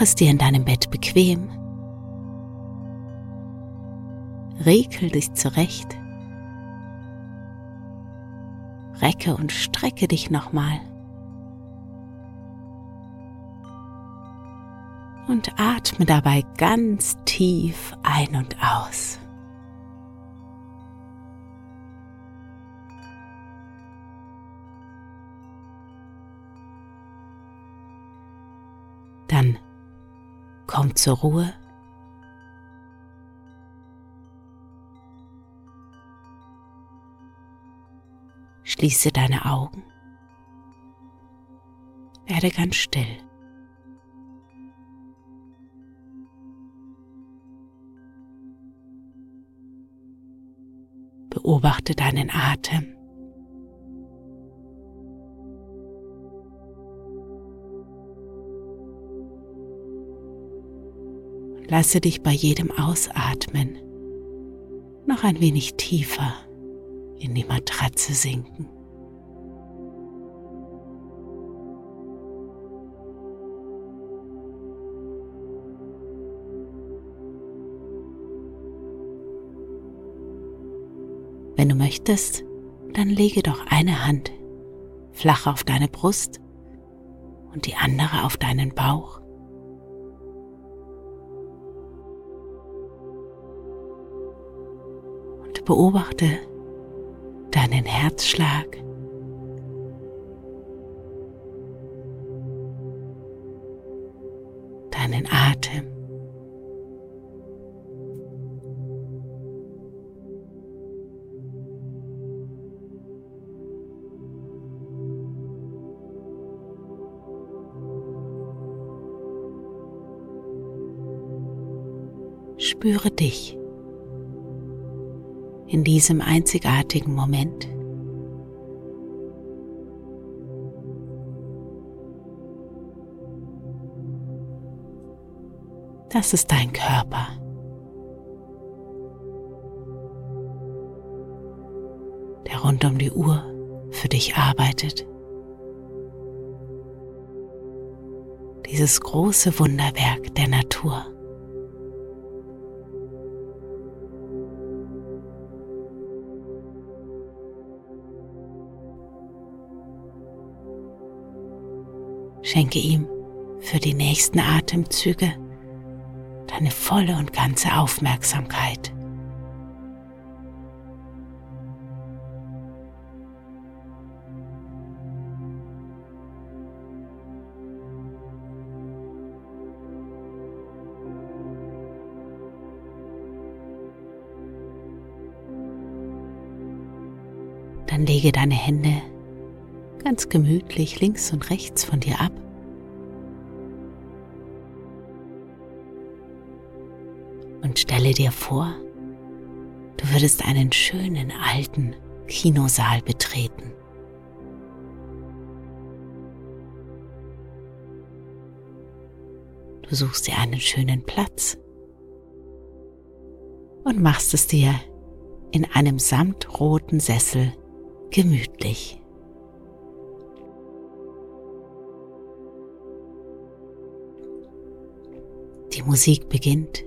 Mach es dir in deinem Bett bequem. Rekel dich zurecht. Recke und strecke dich nochmal. Und atme dabei ganz tief ein und aus. Komm zur Ruhe. Schließe deine Augen. Werde ganz still. Beobachte deinen Atem. Lasse dich bei jedem Ausatmen noch ein wenig tiefer in die Matratze sinken. Wenn du möchtest, dann lege doch eine Hand flach auf deine Brust und die andere auf deinen Bauch. Beobachte deinen Herzschlag. Deinen Atem. Spüre dich in diesem einzigartigen Moment. Das ist dein Körper. der rund um die Uhr für dich arbeitet. Dieses große Wunderwerk der Natur. Schenke ihm für die nächsten Atemzüge deine volle und ganze Aufmerksamkeit. Dann lege deine Hände ganz gemütlich links und rechts von dir ab. Und stelle dir vor, du würdest einen schönen alten Kinosaal betreten. Du suchst dir einen schönen Platz und machst es dir in einem samtroten Sessel gemütlich. Die Musik beginnt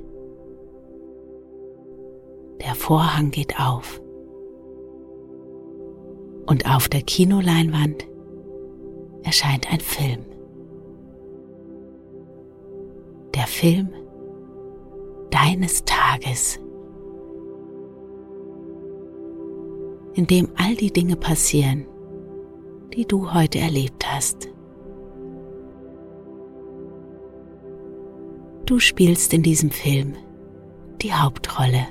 Der Vorhang geht auf. Und auf der Kinoleinwand erscheint ein Film. Der Film deines Tages, in dem all die Dinge passieren, die du heute erlebt hast. Du spielst in diesem Film die Hauptrolle.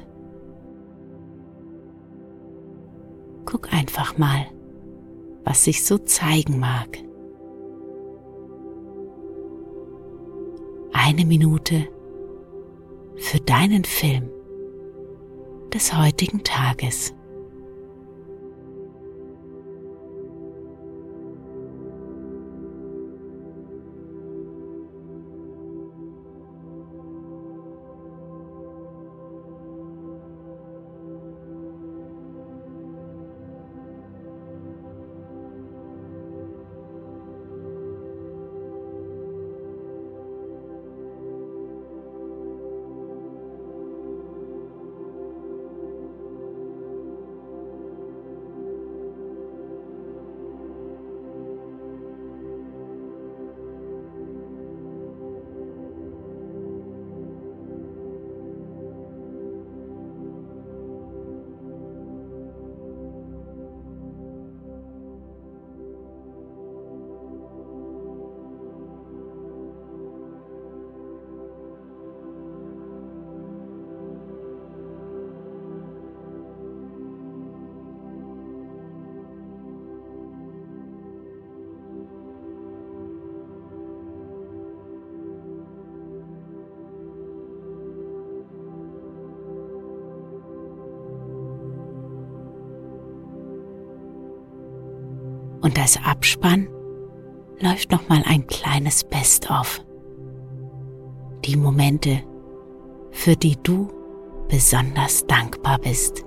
Guck einfach mal, was sich so zeigen mag. Eine Minute für deinen Film des heutigen Tages. Und als Abspann läuft noch mal ein kleines Best-of. Die Momente, für die du besonders dankbar bist.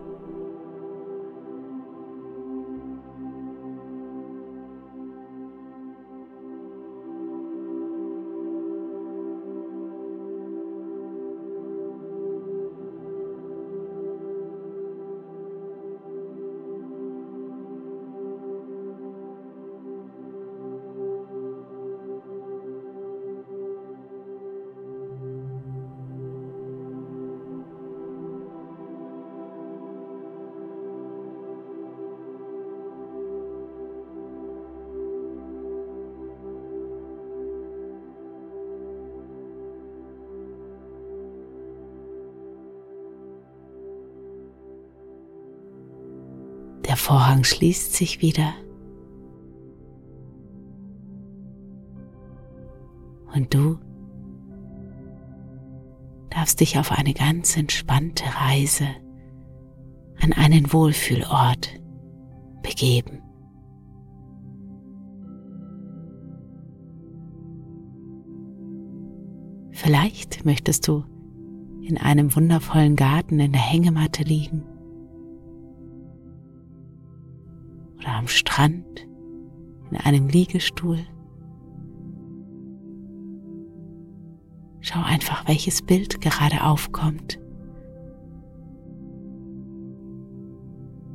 Der Vorhang schließt sich wieder. Und du darfst dich auf eine ganz entspannte Reise an einen Wohlfühlort begeben. Vielleicht möchtest du in einem wundervollen Garten in der Hängematte liegen am Strand, in einem Liegestuhl. Schau einfach, welches Bild gerade aufkommt.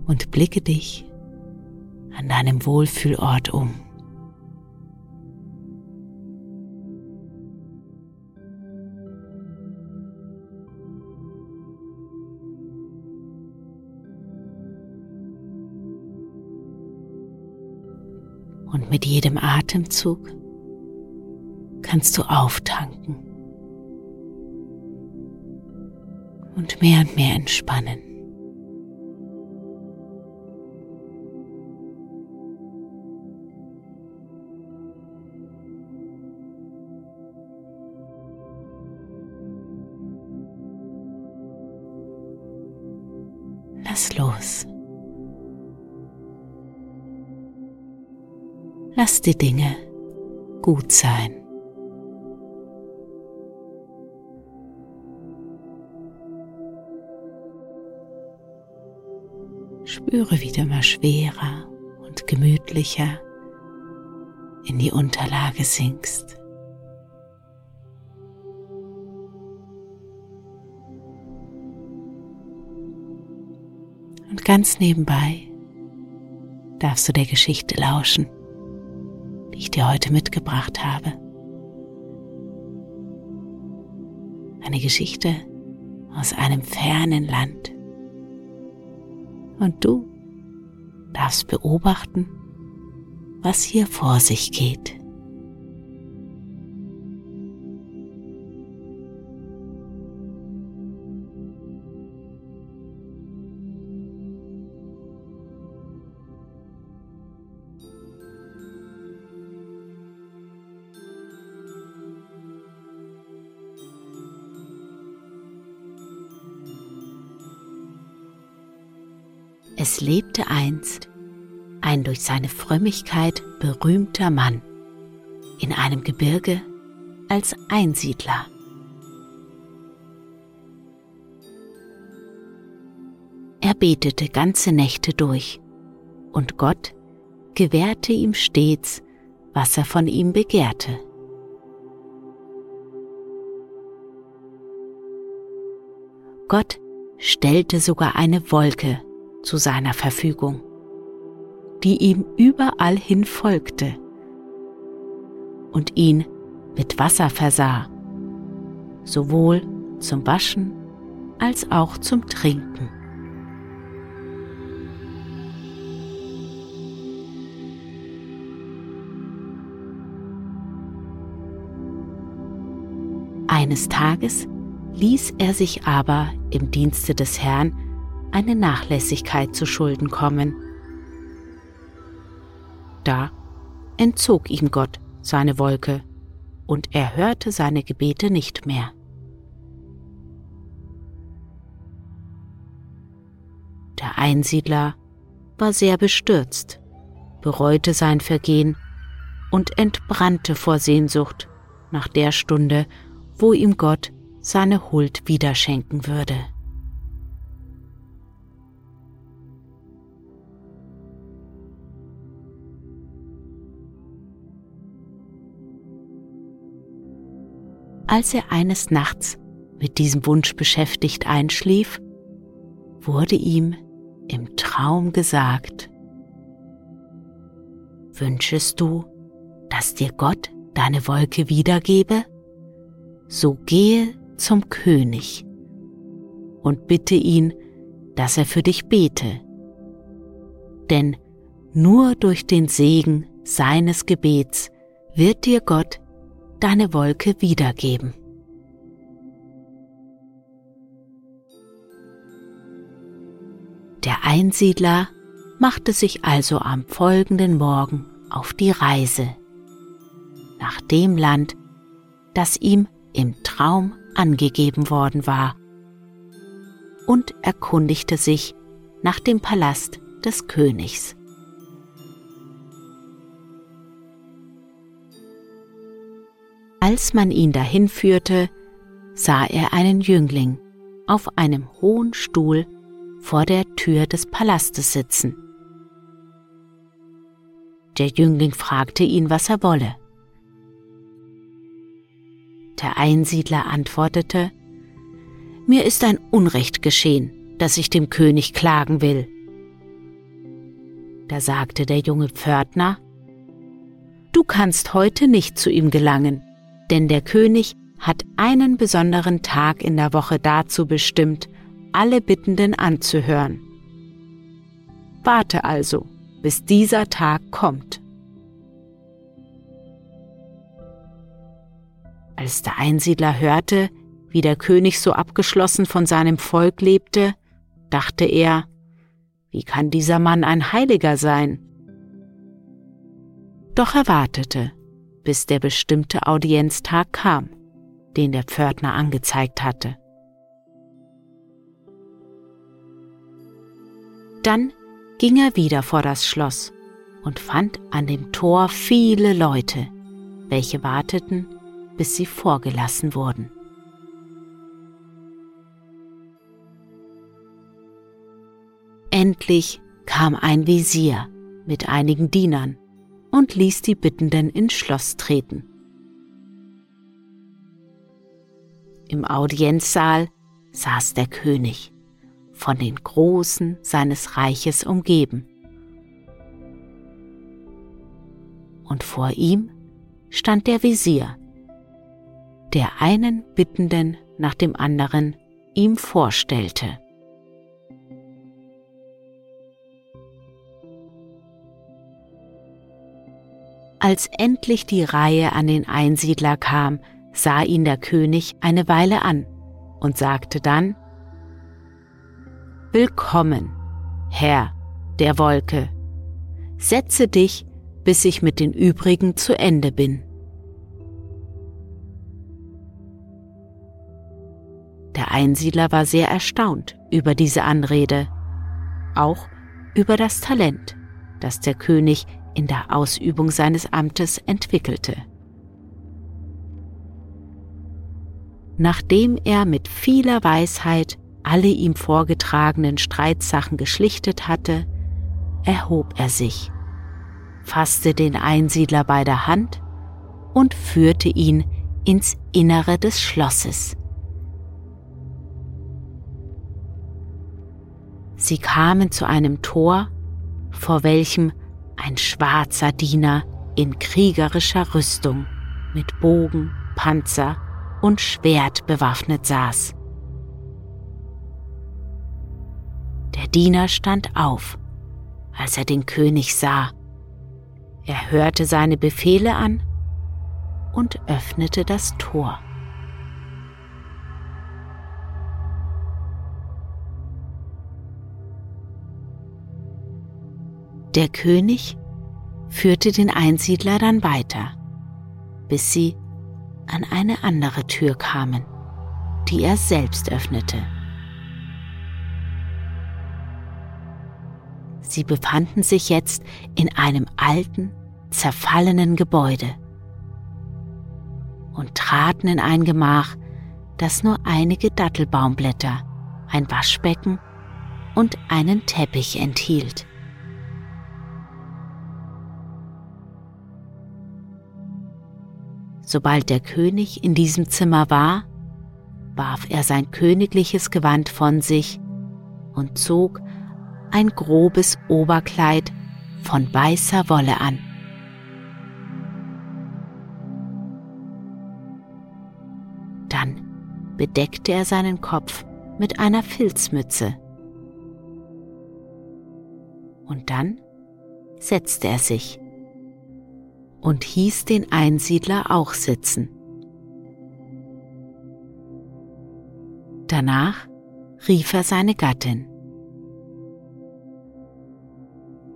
Und blicke dich an deinem Wohlfühlort um. Und mit jedem Atemzug kannst du auftanken und mehr und mehr entspannen. Lass die Dinge gut sein. Spüre, wie du immer schwerer und gemütlicher in die Unterlage sinkst. Und ganz nebenbei darfst du der Geschichte lauschen, ich dir heute mitgebracht habe. Eine Geschichte aus einem fernen Land. Und du darfst beobachten, was hier vor sich geht. Es lebte einst ein durch seine Frömmigkeit berühmter Mann in einem Gebirge als Einsiedler. Er betete ganze Nächte durch, und Gott gewährte ihm stets, was er von ihm begehrte. Gott stellte sogar eine Wolke zu seiner Verfügung, die ihm überall hin folgte und ihn mit Wasser versah, sowohl zum Waschen als auch zum Trinken. Eines Tages ließ er sich aber im Dienste des Herrn eine Nachlässigkeit zu Schulden kommen. Da entzog ihm Gott seine Wolke und er hörte seine Gebete nicht mehr. Der Einsiedler war sehr bestürzt, bereute sein Vergehen und entbrannte vor Sehnsucht nach der Stunde, wo ihm Gott seine Huld wiederschenken würde. Als er eines Nachts mit diesem Wunsch beschäftigt einschlief, wurde ihm im Traum gesagt, Wünschest du, dass dir Gott deine Wolke wiedergebe? So gehe zum König und bitte ihn, dass er für dich bete. Denn nur durch den Segen seines Gebets wird dir Gott deine Wolke wiedergeben. Der Einsiedler machte sich also am folgenden Morgen auf die Reise nach dem Land, das ihm im Traum angegeben worden war, und erkundigte sich nach dem Palast des Königs. Als man ihn dahin führte, sah er einen Jüngling auf einem hohen Stuhl vor der Tür des Palastes sitzen. Der Jüngling fragte ihn, was er wolle. Der Einsiedler antwortete, Mir ist ein Unrecht geschehen, das ich dem König klagen will. Da sagte der junge Pförtner, Du kannst heute nicht zu ihm gelangen, denn der König hat einen besonderen Tag in der Woche dazu bestimmt, alle Bittenden anzuhören. Warte also, bis dieser Tag kommt. Als der Einsiedler hörte, wie der König so abgeschlossen von seinem Volk lebte, dachte er, wie kann dieser Mann ein Heiliger sein? Doch er wartete, bis der bestimmte Audienztag kam, den der Pförtner angezeigt hatte. Dann ging er wieder vor das Schloss und fand an dem Tor viele Leute, welche warteten, bis sie vorgelassen wurden. Endlich kam ein Visier mit einigen Dienern und ließ die Bittenden ins Schloss treten. Im Audienzsaal saß der König, von den Großen seines Reiches umgeben. Und vor ihm stand der Visier, der einen Bittenden nach dem anderen ihm vorstellte. Als endlich die Reihe an den Einsiedler kam, sah ihn der König eine Weile an und sagte dann, Willkommen, Herr der Wolke, setze dich, bis ich mit den übrigen zu Ende bin. Der Einsiedler war sehr erstaunt über diese Anrede, auch über das Talent, das der König in der Ausübung seines Amtes entwickelte. Nachdem er mit vieler Weisheit alle ihm vorgetragenen Streitsachen geschlichtet hatte, erhob er sich, fasste den Einsiedler bei der Hand und führte ihn ins Innere des Schlosses. Sie kamen zu einem Tor, vor welchem ein schwarzer Diener in kriegerischer Rüstung mit Bogen, Panzer und Schwert bewaffnet saß. Der Diener stand auf, als er den König sah. Er hörte seine Befehle an und öffnete das Tor. Der König führte den Einsiedler dann weiter, bis sie an eine andere Tür kamen, die er selbst öffnete. Sie befanden sich jetzt in einem alten, zerfallenen Gebäude und traten in ein Gemach, das nur einige Dattelbaumblätter, ein Waschbecken und einen Teppich enthielt. Sobald der König in diesem Zimmer war, warf er sein königliches Gewand von sich und zog ein grobes Oberkleid von weißer Wolle an. Dann bedeckte er seinen Kopf mit einer Filzmütze. Und dann setzte er sich und hieß den Einsiedler auch sitzen. Danach rief er seine Gattin.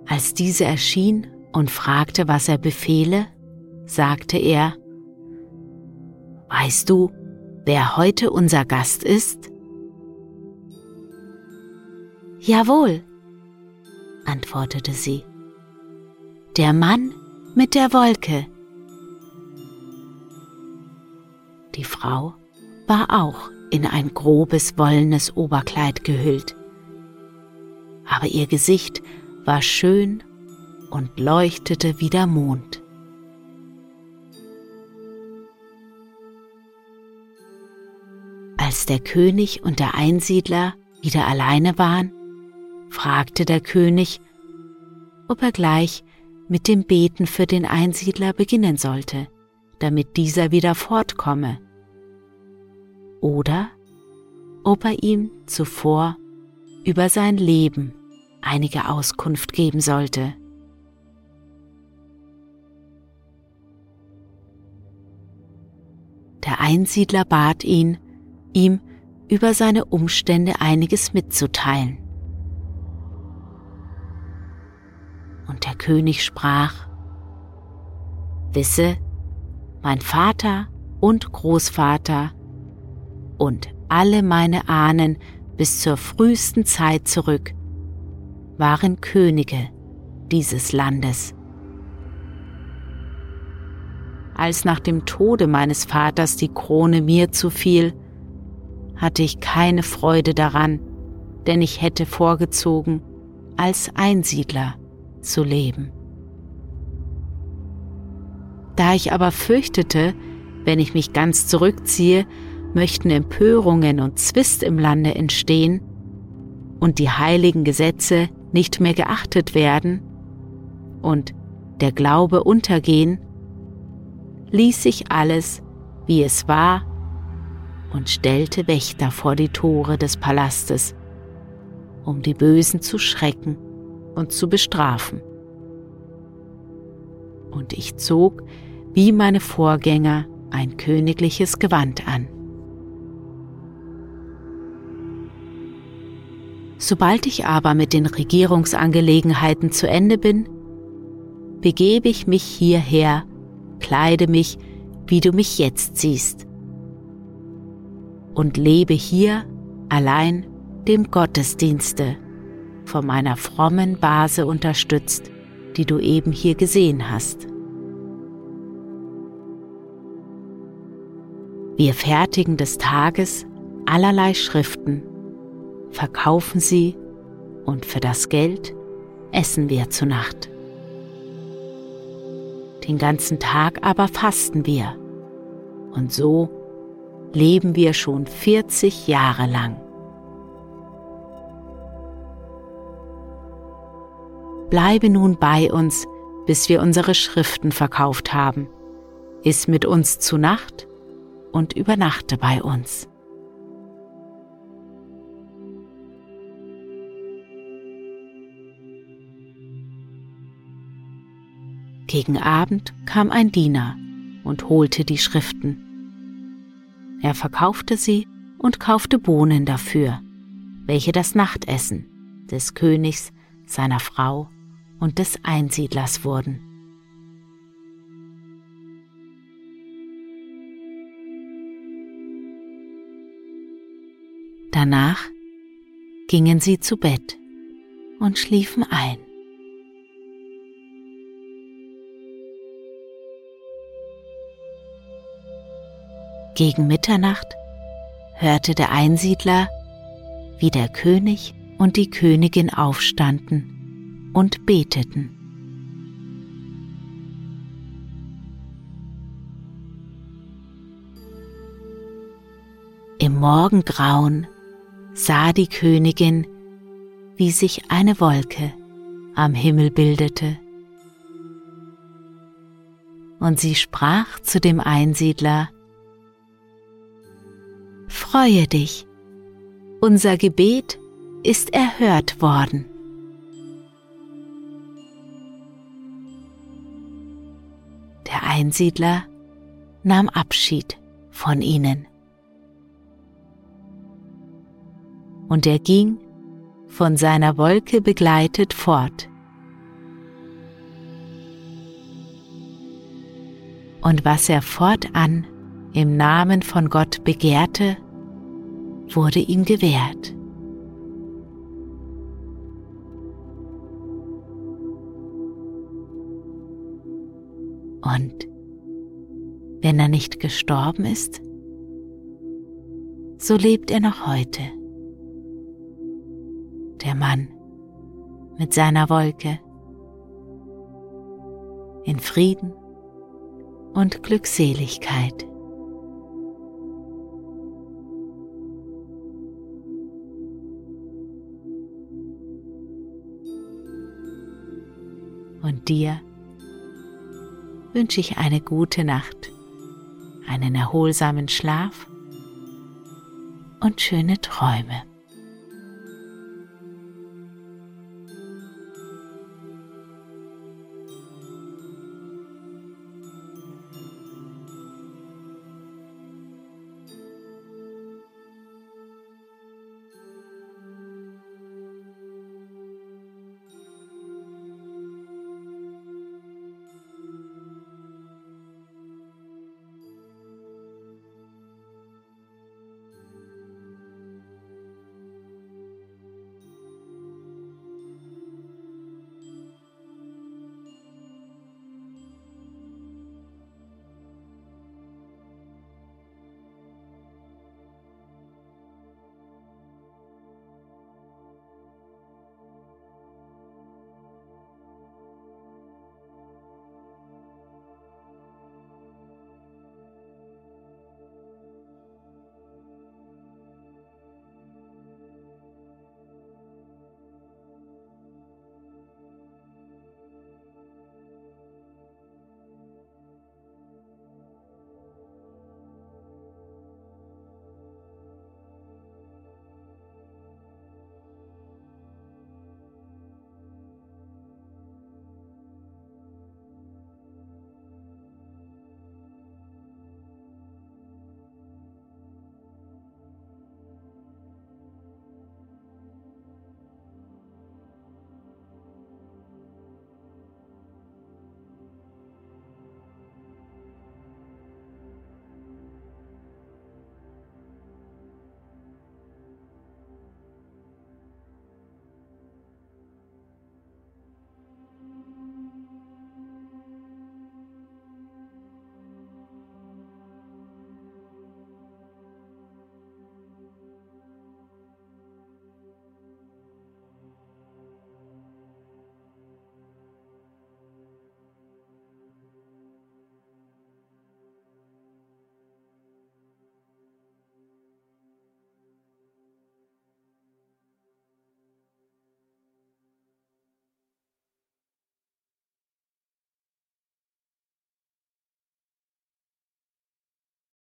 Als diese erschien und fragte, was er befehle, sagte er, Weißt du, wer heute unser Gast ist? Jawohl, antwortete sie. Der Mann mit der Wolke. Die Frau war auch in ein grobes wollenes Oberkleid gehüllt, aber ihr Gesicht war schön und leuchtete wie der Mond. Als der König und der Einsiedler wieder alleine waren, fragte der König, ob er gleich mit dem Beten für den Einsiedler beginnen sollte, damit dieser wieder fortkomme, oder ob er ihm zuvor über sein Leben einige Auskunft geben sollte. Der Einsiedler bat ihn, ihm über seine Umstände einiges mitzuteilen. Und der König sprach, Wisse, mein Vater und Großvater und alle meine Ahnen bis zur frühesten Zeit zurück waren Könige dieses Landes. Als nach dem Tode meines Vaters die Krone mir zufiel, hatte ich keine Freude daran, denn ich hätte vorgezogen, als Einsiedler zu leben. Da ich aber fürchtete, wenn ich mich ganz zurückziehe, möchten Empörungen und Zwist im Lande entstehen, und die heiligen Gesetze nicht mehr geachtet werden und der Glaube untergehen, ließ sich alles, wie es war, und stellte Wächter vor die Tore des Palastes, um die Bösen zu schrecken und zu bestrafen. Und ich zog, wie meine Vorgänger, ein königliches Gewand an. Sobald ich aber mit den Regierungsangelegenheiten zu Ende bin, begebe ich mich hierher, kleide mich, wie du mich jetzt siehst, und lebe hier allein dem Gottesdienste, von meiner frommen Base unterstützt, die du eben hier gesehen hast. Wir fertigen des Tages allerlei Schriften, verkaufen sie und für das Geld essen wir zu Nacht. Den ganzen Tag aber fasten wir und so leben wir schon 40 Jahre lang. Bleibe nun bei uns, bis wir unsere Schriften verkauft haben. Iss mit uns zu Nacht und übernachte bei uns. Gegen Abend kam ein Diener und holte die Schriften. Er verkaufte sie und kaufte Bohnen dafür, welche das Nachtessen des Königs, seiner Frau und des Einsiedlers wurden. Danach gingen sie zu Bett und schliefen ein. Gegen Mitternacht hörte der Einsiedler, wie der König und die Königin aufstanden und beteten. Im Morgengrauen sah die Königin, wie sich eine Wolke am Himmel bildete. Und sie sprach zu dem Einsiedler, Freue dich, unser Gebet ist erhört worden. Der Einsiedler nahm Abschied von ihnen. Und er ging von seiner Wolke begleitet fort. Und was er fortan im Namen von Gott begehrte, wurde ihm gewährt. Und wenn er nicht gestorben ist, so lebt er noch heute. Der Mann mit seiner Wolke in Frieden und Glückseligkeit. und dir wünsche ich eine gute Nacht, einen erholsamen Schlaf und schöne Träume.